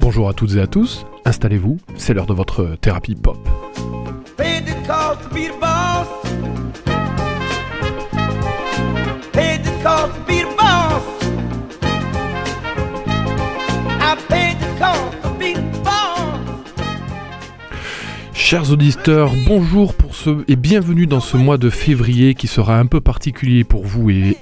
Bonjour à toutes et à tous, installez-vous, c'est l'heure de votre thérapie pop. Chers auditeurs, bonjour pour ce et bienvenue dans ce mois de février qui sera un peu particulier pour vous et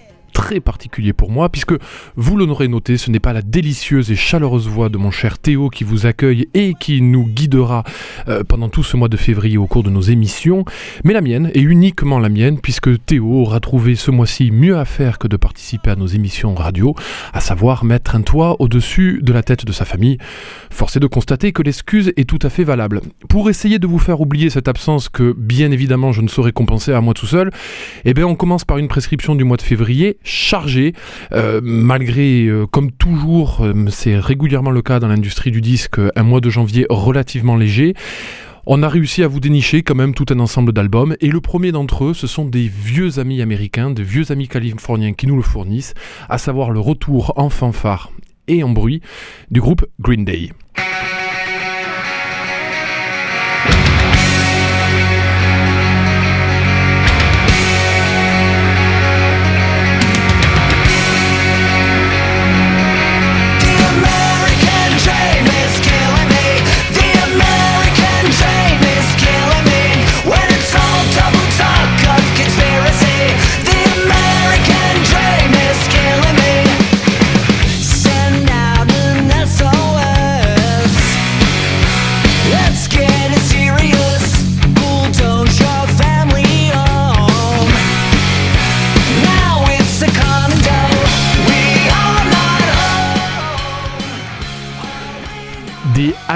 très particulier pour moi, puisque vous l'aurez noté, ce n'est pas la délicieuse et chaleureuse voix de mon cher Théo qui vous accueille et qui nous guidera euh, pendant tout ce mois de février au cours de nos émissions, mais la mienne, et uniquement la mienne, puisque Théo aura trouvé ce mois-ci mieux à faire que de participer à nos émissions radio, à savoir mettre un toit au-dessus de la tête de sa famille. Force est de constater que l'excuse est tout à fait valable. Pour essayer de vous faire oublier cette absence que, bien évidemment, je ne saurais compenser à moi tout seul, eh bien, on commence par une prescription du mois de février chargé, euh, malgré, euh, comme toujours, euh, c'est régulièrement le cas dans l'industrie du disque, un mois de janvier relativement léger. On a réussi à vous dénicher quand même tout un ensemble d'albums et le premier d'entre eux, ce sont des vieux amis américains, des vieux amis californiens qui nous le fournissent, à savoir le retour en fanfare et en bruit du groupe Green Day.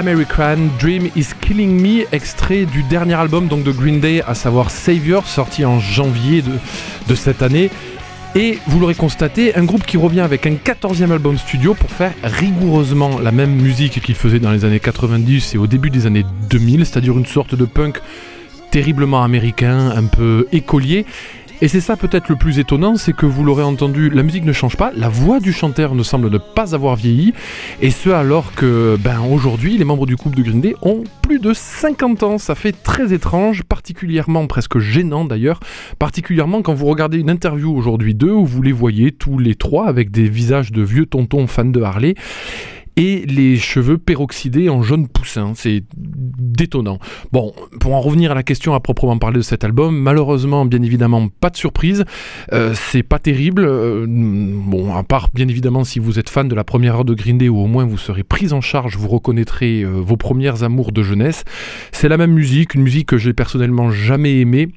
American Dream is Killing Me, extrait du dernier album donc de Green Day, à savoir Savior, sorti en janvier de, de cette année. Et vous l'aurez constaté, un groupe qui revient avec un 14e album studio pour faire rigoureusement la même musique qu'il faisait dans les années 90 et au début des années 2000, c'est-à-dire une sorte de punk terriblement américain, un peu écolier. Et c'est ça peut-être le plus étonnant, c'est que vous l'aurez entendu, la musique ne change pas, la voix du chanteur ne semble ne pas avoir vieilli, et ce alors que, ben aujourd'hui, les membres du couple de Green Day ont plus de 50 ans. Ça fait très étrange, particulièrement presque gênant d'ailleurs, particulièrement quand vous regardez une interview aujourd'hui d'eux où vous les voyez tous les trois avec des visages de vieux tontons fans de Harley et les cheveux peroxydés en jaune poussin. C'est détonnant. Bon, pour en revenir à la question à proprement parler de cet album, malheureusement, bien évidemment, pas de surprise. Euh, c'est pas terrible. Euh, bon, à part, bien évidemment, si vous êtes fan de la première heure de Green Day, ou au moins vous serez pris en charge, vous reconnaîtrez euh, vos premières amours de jeunesse. C'est la même musique, une musique que j'ai personnellement jamais aimée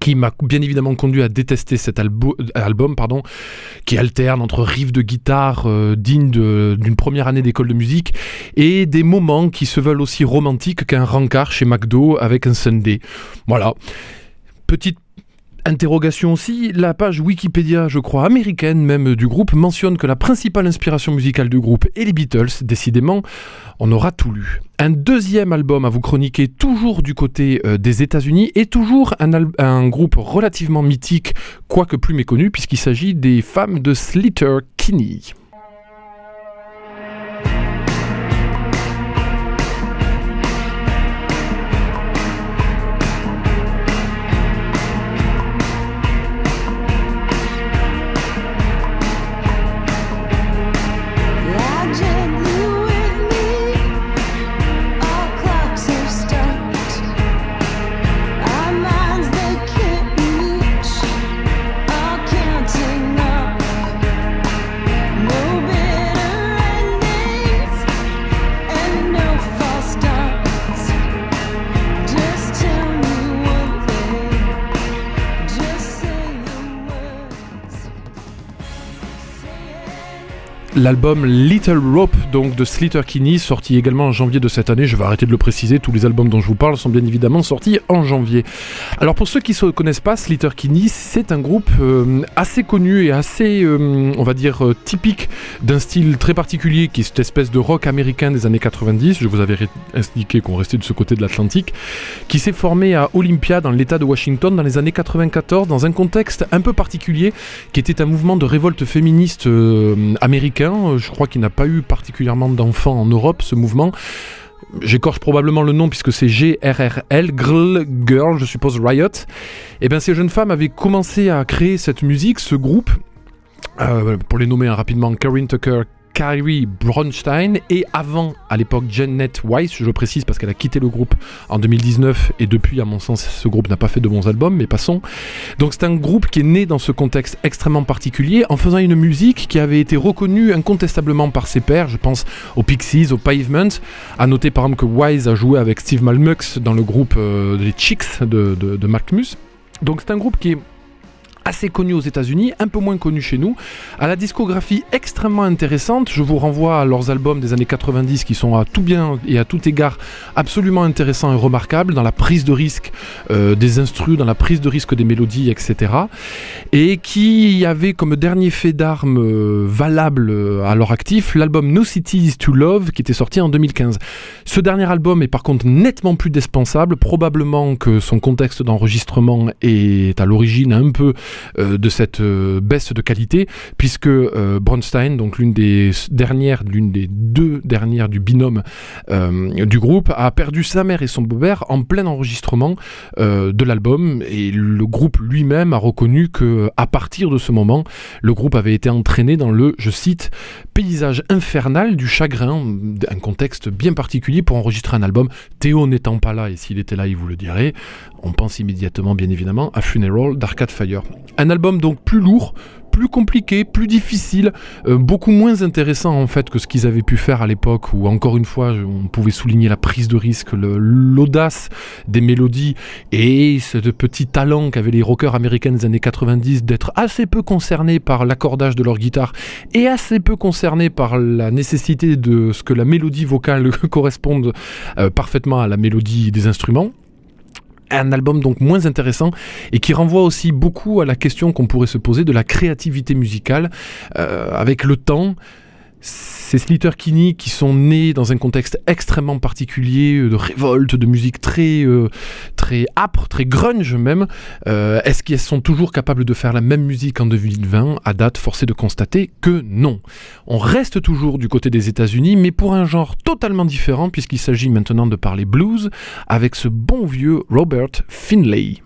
qui m'a bien évidemment conduit à détester cet album, pardon, qui alterne entre riffs de guitare euh, dignes d'une première année d'école de musique et des moments qui se veulent aussi romantiques qu'un rencard chez McDo avec un Sunday. Voilà. Petite Interrogation aussi, la page Wikipédia, je crois américaine même du groupe, mentionne que la principale inspiration musicale du groupe est les Beatles. Décidément, on aura tout lu. Un deuxième album à vous chroniquer, toujours du côté euh, des États-Unis, et toujours un, un, groupe relativement mythique, quoique plus méconnu, puisqu'il s'agit des femmes de Slater Kinney. L'album Little Rope donc de Slater Kinney sorti également en janvier de cette année. Je vais arrêter de le préciser, tous les albums dont je vous parle sont bien évidemment sortis en janvier. Alors pour ceux qui ne connaissent pas, Slater Kinney, c'est un groupe euh, assez connu et assez, euh, on va dire, euh, typique d'un style très particulier qui est cette espèce de rock américain des années 90. Je vous avais expliqué qu'on restait de ce côté de l'Atlantique, qui s'est formé à Olympia dans l'état de Washington dans les années 94 dans un contexte un peu particulier qui était un mouvement de révolte féministe américain américain. Je crois qu'il n'a pas eu particulièrement d'enfants en Europe, ce mouvement. J'écorche probablement le nom puisque c'est G-R-R-L, Girl, Girl, je suppose Riot. Et eh bien ces jeunes femmes avaient commencé à créer cette musique, ce groupe, euh, pour les nommer hein, rapidement, Karen Tucker, Kyrie Bronstein et avant, à l'époque, Janet Weiss, je précise parce qu'elle a quitté le groupe en 2019 et depuis, à mon sens, ce groupe n'a pas fait de bons albums, mais passons. Donc c'est un groupe qui est né dans ce contexte extrêmement particulier en faisant une musique qui avait été reconnue incontestablement par ses pairs, je pense aux Pixies, aux Pavement. À noter par exemple que Wise a joué avec Steve Malmux dans le groupe euh, des Chicks de, de. Donc c'est un groupe qui est assez connu aux États-Unis, un peu moins connu chez nous, à la discographie extrêmement intéressante. Je vous renvoie à leurs albums des années 90 qui sont à tout bien et à tout égard absolument intéressants et remarquables dans la prise de risque euh, des instrus, dans la prise de risque des mélodies, etc. Et qui avait comme dernier fait d'armes euh, valable euh, à leur actif l'album No Cities to Love qui était sorti en 2015. Ce dernier album est par contre nettement plus dispensable, probablement que son contexte d'enregistrement est à l'origine un peu de cette euh, baisse de qualité, puisque euh, Bronstein, donc l'une des dernières, l'une des deux dernières du binôme du groupe, a perdu sa mère et son beau-père en plein enregistrement de l'album, et le groupe lui-même a reconnu que à partir de ce moment, le groupe avait été entraîné dans le, je cite, paysage infernal du chagrin, un contexte bien particulier pour enregistrer un album. Théo n'étant pas là, et s'il était là, il vous le dirait, on pense immédiatement, bien évidemment, à Funeral d'Arcade Fire. Un album donc plus lourd, plus compliqué, plus difficile, euh, beaucoup moins intéressant en fait que ce qu'ils avaient pu faire à l'époque où encore une fois on pouvait souligner la prise de risque, l'audace des mélodies et ce petit talent qu'avaient les rockers américains des années 90 d'être assez peu concernés par l'accordage de leur guitare et assez peu concernés par la nécessité de ce que la mélodie vocale corresponde euh, parfaitement à la mélodie des instruments un album donc moins intéressant et qui renvoie aussi beaucoup à la question qu'on pourrait se poser de la créativité musicale euh, avec le temps ces Slater Kinney qui sont nés dans un contexte extrêmement particulier euh, de révolte, de musique très euh, très âpre, très grunge même. Euh, est-ce qu'elles sont toujours capables de faire la même musique en 2020 À date, forcé de constater que non. On reste toujours du côté des États-Unis, mais pour un genre totalement différent puisqu'il s'agit maintenant de parler blues avec ce bon vieux Robert Finlay.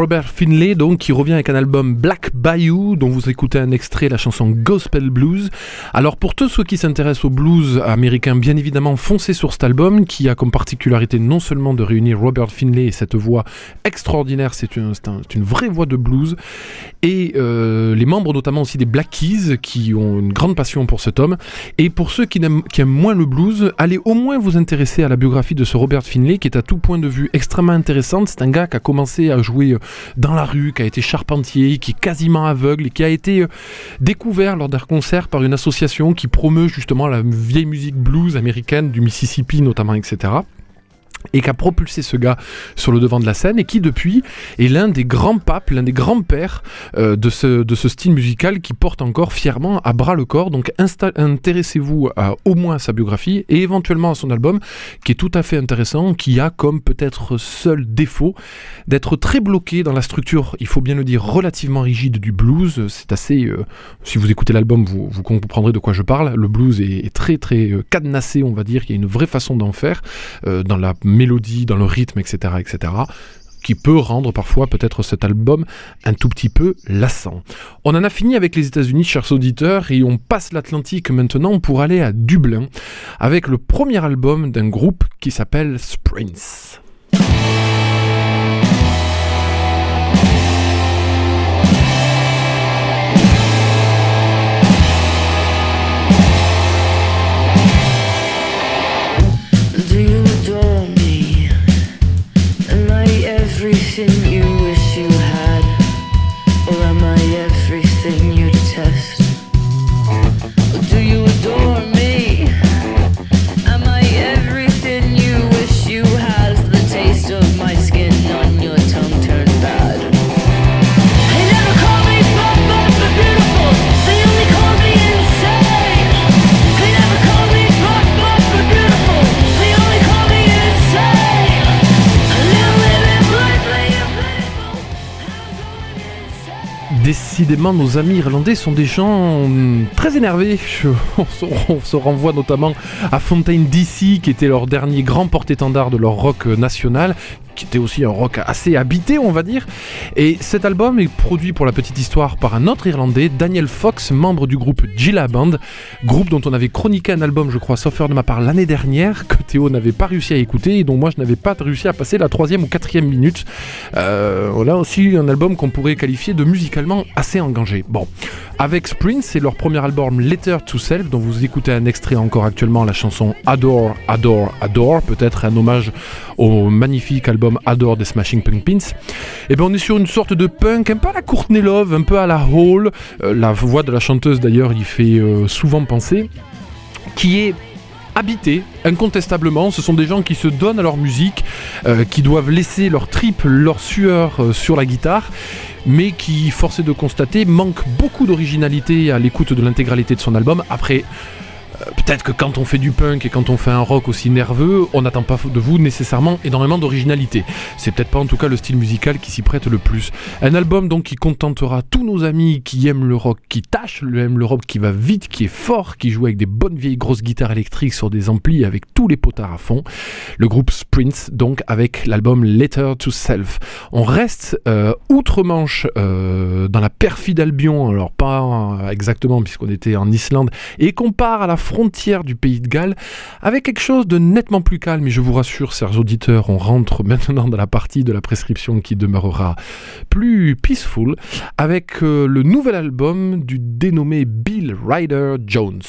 Robert Finlay, donc, qui revient avec un album Black Bayou, dont vous écoutez un extrait, la chanson Gospel Blues. Alors, pour tous ceux qui s'intéressent au blues américain, bien évidemment, foncez sur cet album, qui a comme particularité non seulement de réunir Robert Finlay et cette voix extraordinaire, c'est une, vraie voix de blues, et euh, les membres notamment aussi des Black Keys, qui ont une grande passion pour cet homme. Et pour ceux qui aiment, qui moins le blues, allez au moins vous intéresser à la biographie de ce Robert Finlay, qui est à tout point de vue extrêmement intéressante. C'est un gars qui a commencé à jouer dans la rue, qui a été charpentier, qui est quasiment aveugle et qui a été euh, découvert lors d'un concert par une association qui promeut justement la vieille musique blues américaine du Mississippi notamment, etc et qui a propulsé ce gars sur le devant de la scène et qui depuis est l'un des grands papes, l'un des grands pères euh, de, ce, de ce style musical qui porte encore fièrement à bras le corps. Donc intéressez-vous au moins à sa biographie et éventuellement à son album qui est tout à fait intéressant, qui a comme peut-être seul défaut d'être très bloqué dans la structure, il faut bien le dire, relativement rigide du blues. C'est assez, euh, si vous écoutez l'album, vous, vous, comprendrez de quoi je parle. Le blues est, très très euh, cadenassé, on va dire, il y a une vraie façon d'en faire dans la mélodie, dans le rythme, etc., etc., qui peut rendre parfois peut-être cet album un tout petit peu lassant. On en a fini avec les États-Unis, chers auditeurs, et on passe l'Atlantique maintenant pour aller à Dublin avec le premier album d'un groupe qui s'appelle Sprints. Décidément, nos amis irlandais sont des gens hum, très énervés. On se, renvoie notamment à Fontaine DC, qui était leur dernier grand porte-étendard de leur rock national, qui était aussi un rock assez habité, on va dire. Et cet album est produit pour la petite histoire par un autre Irlandais, Daniel Fox, membre du groupe Gilla Band, groupe dont on avait chroniqué un album, je crois, sauf de ma part, l'année dernière, que Théo n'avait pas réussi à écouter et dont moi je n'avais pas réussi à passer la troisième ou quatrième minute. Euh, voilà aussi un album qu'on pourrait qualifier de musicalement assez engagé. Bon, avec Spring, c'est leur premier album Letter to Self, dont vous écoutez un extrait encore actuellement, la chanson Adore, Adore, Adore, peut-être un hommage au magnifique album Adore des Smashing Pumpkins, et eh bien on est sur une sorte de punk un peu à la Courtney Love, un peu à la Hall. Euh, la voix de la chanteuse d'ailleurs y fait euh, souvent penser, qui est habité, incontestablement. Ce sont des gens qui se donnent à leur musique, euh, qui doivent laisser leur trip, leur sueur sur la guitare, mais qui, forcé de constater, manquent beaucoup d'originalité à l'écoute de l'intégralité de son album. Après, peut-être que quand on fait du punk et quand on fait un rock aussi nerveux, on n'attend pas de vous nécessairement énormément d'originalité. C'est peut-être pas en tout cas le style musical qui s'y prête le plus. Un album donc qui contentera tous nos amis qui aiment le rock, qui tâche, aiment le rock qui va vite, qui est fort, qui joue avec des bonnes vieilles grosses guitares électriques sur des amplis avec tous les potards à fond. Le groupe Sprints donc avec l'album Letter to Self. On reste euh, outre-Manche euh, dans la perfide Albion, alors pas exactement puisqu'on était en Islande, et qu'on part à la frontière du pays de Galles, avec quelque chose de nettement plus calme. Et je vous rassure, chers auditeurs, on rentre maintenant dans la partie de la prescription qui demeurera plus peaceful, avec euh, le nouvel album du dénommé Bill Ryder Jones.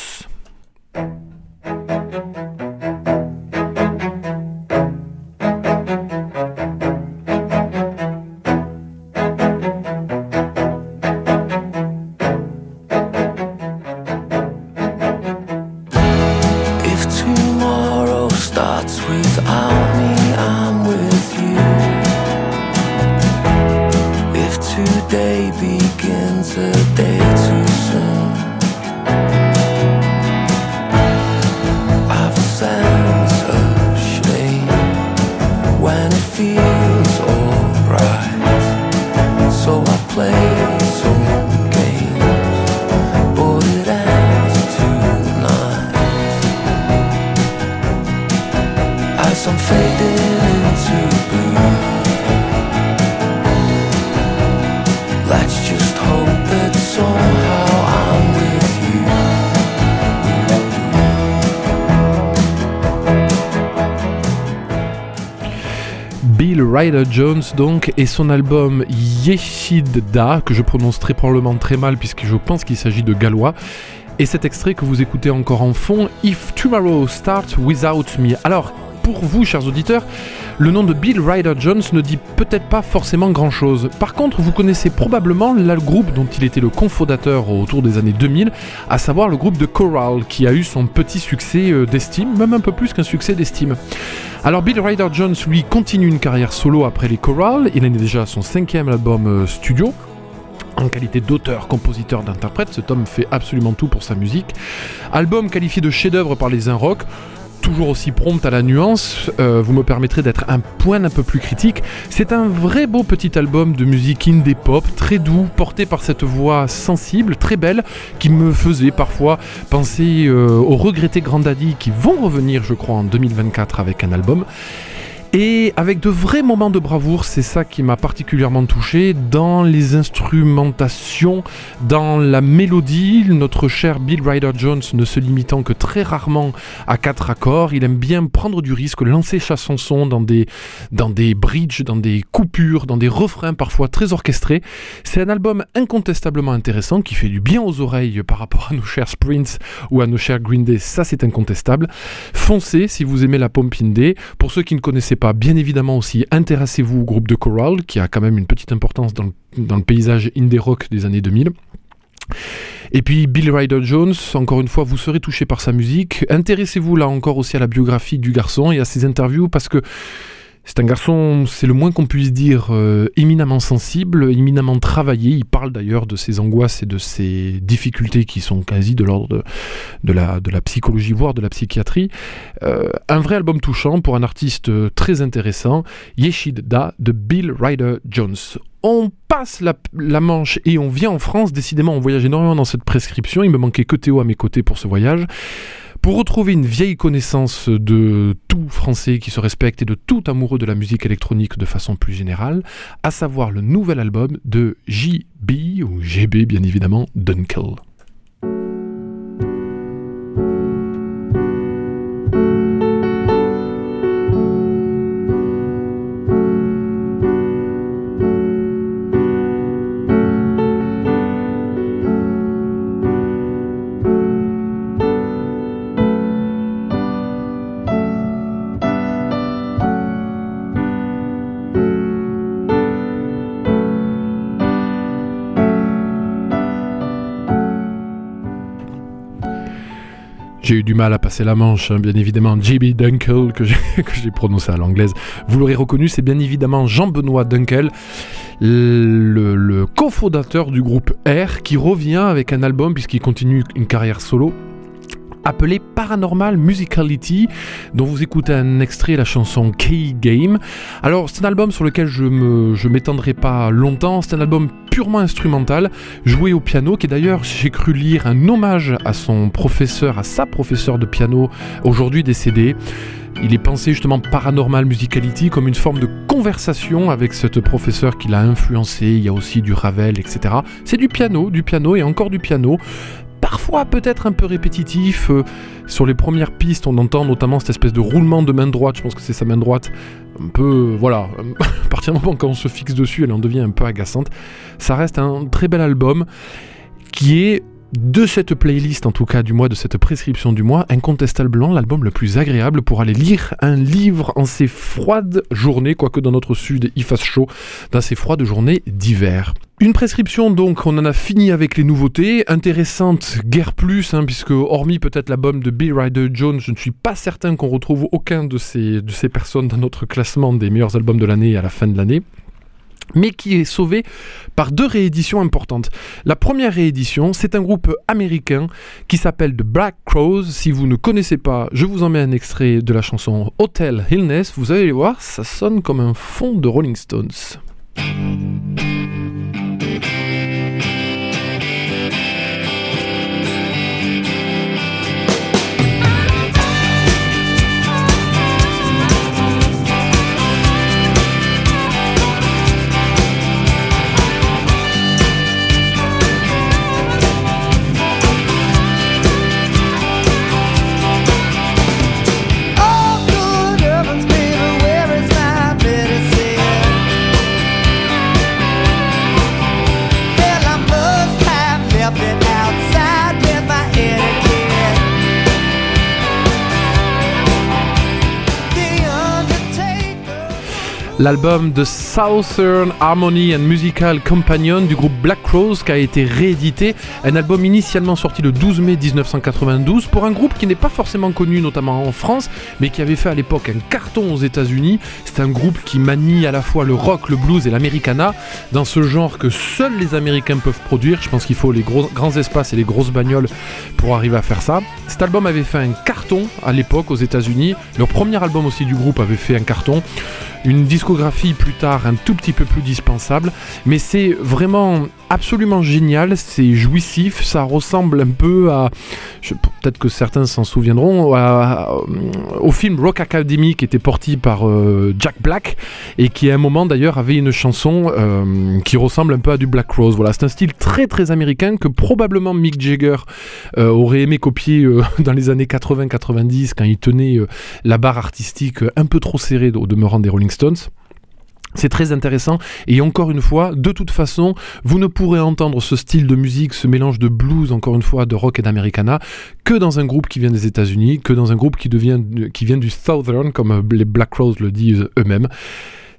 Ryder Jones donc et son album Yeshidda que je prononce très probablement très mal puisque je pense qu'il s'agit de gallois et cet extrait que vous écoutez encore en fond If Tomorrow Starts Without Me. Alors pour vous, chers auditeurs, le nom de Bill Ryder Jones ne dit peut-être pas forcément grand-chose. Par contre, vous connaissez probablement le groupe dont il était le cofondateur autour des années 2000, à savoir le groupe de Coral, qui a eu son petit succès euh, d'estime, même un peu plus qu'un succès d'estime. Alors Bill Ryder Jones, lui, continue une carrière solo après les Coral. Il en est déjà à son cinquième album euh, studio. En qualité d'auteur, compositeur, d'interprète, cet homme fait absolument tout pour sa musique. Album qualifié de chef-d'œuvre par les Un Rock, toujours aussi prompte à la nuance, euh, vous me permettrez d'être un point un peu plus critique. C'est un vrai beau petit album de musique indie pop, très doux, porté par cette voix sensible, très belle, qui me faisait parfois penser euh, aux regrettés Grandaddy qui vont revenir, je crois, en 2024 avec un album. Et avec de vrais moments de bravoure, c'est ça qui m'a particulièrement touché, dans les instrumentations, dans la mélodie, notre cher Bill Ryder Jones ne se limitant que très rarement à quatre accords, il aime bien prendre du risque, lancer sa chanson dans des, dans des bridges, dans des coupures, dans des refrains parfois très orchestrés. C'est un album incontestablement intéressant qui fait du bien aux oreilles par rapport à nos chers Sprints ou à nos chers Green Day, ça c'est incontestable. Foncez si vous aimez la Pumpkin Day. Pour ceux qui ne connaissaient pas, bien évidemment aussi, intéressez-vous au groupe de Coral, qui a quand même une petite importance dans le, paysage indie rock des années 2000. Et puis Bill Ryder Jones, encore une fois, vous serez touché par sa musique. Intéressez-vous là encore aussi à la biographie du garçon et à ses interviews parce que c'est un garçon, c'est le moins qu'on puisse dire, euh, éminemment sensible, éminemment travaillé. Il parle d'ailleurs de ses angoisses et de ses difficultés qui sont quasi de l'ordre de, la, la psychologie, voire de la psychiatrie. Euh, un vrai album touchant pour un artiste très intéressant, Yeshid Da de Bill Ryder Jones. On passe la, Manche et on vient en France. Décidément, on voyage énormément dans cette prescription. Il me manquait que Théo à mes côtés pour ce voyage. Pour retrouver une vieille connaissance de tout français qui se respecte et de tout amoureux de la musique électronique de façon plus générale, à savoir le nouvel album de JB, ou GB bien évidemment, Dunkel. J'ai eu du mal à passer la manche, hein, bien évidemment. JB Dunkel, que j'ai prononcé à l'anglaise. Vous l'aurez reconnu, c'est bien évidemment Jean-Benoît Dunkel, le, le cofondateur du groupe R, qui revient avec un album, puisqu'il continue une carrière solo, appelé Paranormal Musicality, dont vous écoutez un extrait, la chanson Key Game. Alors, c'est un album sur lequel je ne m'étendrai pas longtemps, c'est un album purement instrumental, joué au piano, qui d'ailleurs, j'ai cru lire un hommage à son professeur, à sa professeure de piano, aujourd'hui décédé. Il est pensé justement paranormal musicality comme une forme de conversation avec cette professeur qui l'a influencé. Il y a aussi du Ravel, etc. C'est du piano, du piano et encore du piano parfois peut-être un peu répétitif. Euh, sur les premières pistes, on entend notamment cette espèce de roulement de main droite, je pense que c'est sa main droite, un peu, voilà, à partir du moment quand on se fixe dessus, elle en devient un peu agaçante. Ça reste un très bel album qui est de cette playlist, en tout cas du mois, de cette prescription du mois, incontestablement l'album le plus agréable pour aller lire un livre en ces froides journées, quoique dans notre sud il fasse chaud, dans ces froides journées d'hiver. Une prescription donc, on en a fini avec les nouveautés, intéressante guère plus, hein, puisque hormis peut-être l'album de Bill Ryder Jones, je ne suis pas certain qu'on retrouve aucun de ces, de ces personnes dans notre classement des meilleurs albums de l'année à la fin de l'année mais qui est sauvé par deux rééditions importantes. La première réédition, c'est un groupe américain qui s'appelle The Black Crows. Si vous ne connaissez pas, je vous en mets un extrait de la chanson Hotel Illness. Vous allez voir, ça sonne comme un fond de Rolling Stones. L'album de Southern Harmony and Musical Companion du groupe Black Rose qui a été réédité, un album initialement sorti le 12 mai 1992 pour un groupe qui n'est pas forcément connu notamment en France mais qui avait fait à l'époque un carton aux États-Unis. C'est un groupe qui manie à la fois le rock, le blues et l'americana dans ce genre que seuls les Américains peuvent produire. Je pense qu'il faut les grands espaces et les grosses bagnoles pour arriver à faire ça. Cet album avait fait un carton à l'époque aux États-Unis. Leur premier album aussi du groupe avait fait un carton une discographie plus tard un tout petit peu plus dispensable, mais c'est vraiment absolument génial, c'est jouissif, ça ressemble un peu à, peut-être que certains s'en souviendront, au film Rock Academy qui était porté par euh, Jack Black et qui à un moment d'ailleurs avait une chanson euh, qui ressemble un peu à du Black Rose. Voilà, c'est un style très très américain que probablement Mick Jagger euh, aurait aimé copier dans les années 80-90 quand il tenait la barre artistique un peu trop serrée au demeurant des Rolling Stones. C'est très intéressant et encore une fois, de toute façon, vous ne pourrez entendre ce style de musique, ce mélange de blues, encore une fois, de rock et d'americana, que dans un groupe qui vient des États-Unis, que dans un groupe qui, vient du Southern, comme les Black Rose le disent eux-mêmes.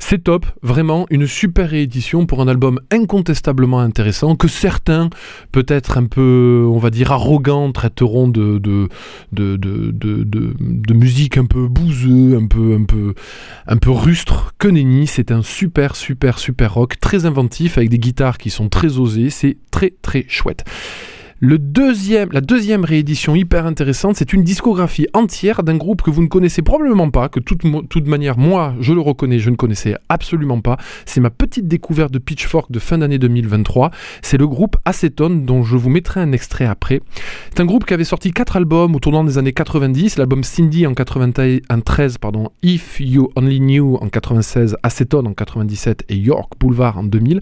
C'est top, vraiment une super réédition pour un album incontestablement intéressant que certains, peut-être un peu, on va dire, arrogants, traiteront de, de, de, de, musique un peu bouseux, un peu, un peu, un peu rustre. Que nenni, c'est un super, super, super rock, très inventif, avec des guitares qui sont très osées, c'est très, très chouette. La deuxième réédition hyper intéressante, c'est une discographie entière d'un groupe que vous ne connaissez probablement pas, que toute, toute manière, moi, je le reconnais, je ne connaissais absolument pas. C'est ma petite découverte de Pitchfork de fin d'année 2023. C'est le groupe Acetone, dont je vous mettrai un extrait après. C'est un groupe qui avait sorti quatre albums au tournant des années 90, l'album Cindy en 93, pardon, If You Only Knew en 96, Acetone en 97 et York Boulevard en 2000,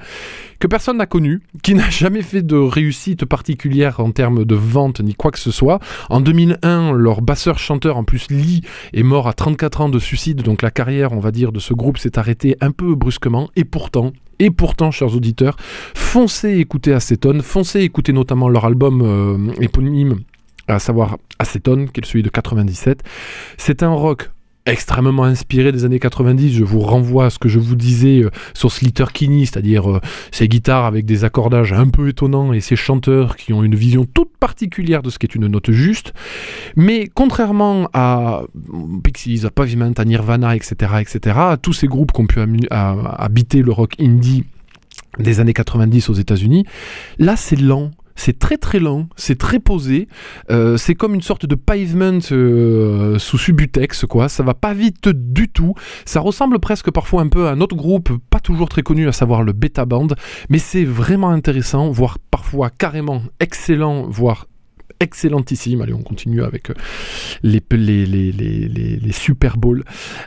que personne n'a connu, qui n'a jamais fait de réussite particulière en termes de vente ni quoi que ce soit. En 2001, leur basseur-chanteur, en plus Lee, est mort à 34 ans de suicide, donc la carrière, on va dire, de ce groupe s'est arrêtée un peu brusquement, et pourtant, et pourtant, chers auditeurs, foncez écouter Acetone, foncez écouter notamment leur album euh, éponyme, à savoir Acetone, qui est celui de 97. C'est un rock extrêmement inspiré des années 90. Je vous renvoie à ce que je vous disais euh, sur Slater Kinney, c'est-à-dire euh, ces guitares avec des accordages un peu étonnants et ces chanteurs qui ont une vision toute particulière de ce qu'est une note juste. Mais contrairement à Pixies, à Pavement, à Nirvana, etc., etc., tous ces groupes qui ont pu habiter le rock indie des années 90 aux États-Unis, là c'est lent, c'est très très lent, c'est très posé, euh, c'est comme une sorte de pavement euh, sous Subutex, quoi. Ça va pas vite du tout. Ça ressemble presque parfois un peu à un autre groupe, pas toujours très connu, à savoir le Beta Band, mais c'est vraiment intéressant, voire parfois carrément excellent, voire excellentissime. Allez, on continue avec euh, les, les, Super Bowls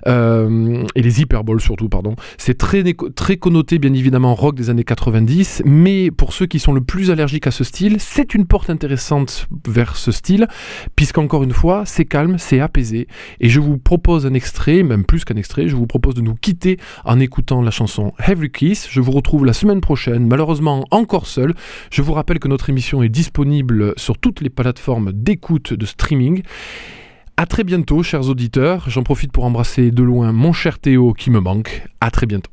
euh, et les Hyper Bowls surtout, pardon. C'est très, très connoté, bien évidemment, rock des années 90, mais pour ceux qui sont le plus allergiques à ce style, c'est une porte intéressante vers ce style, puisqu'encore une fois, c'est calme, c'est apaisé. Et je vous propose un extrait, même plus qu'un extrait, je vous propose de nous quitter en écoutant la chanson Every Kiss. Je vous retrouve la semaine prochaine, malheureusement encore seul. Je vous rappelle que notre émission est disponible sur toutes les plateforme d'écoute de streaming. À très bientôt, chers auditeurs. J'en profite pour embrasser de loin mon cher Théo qui me manque. À très bientôt.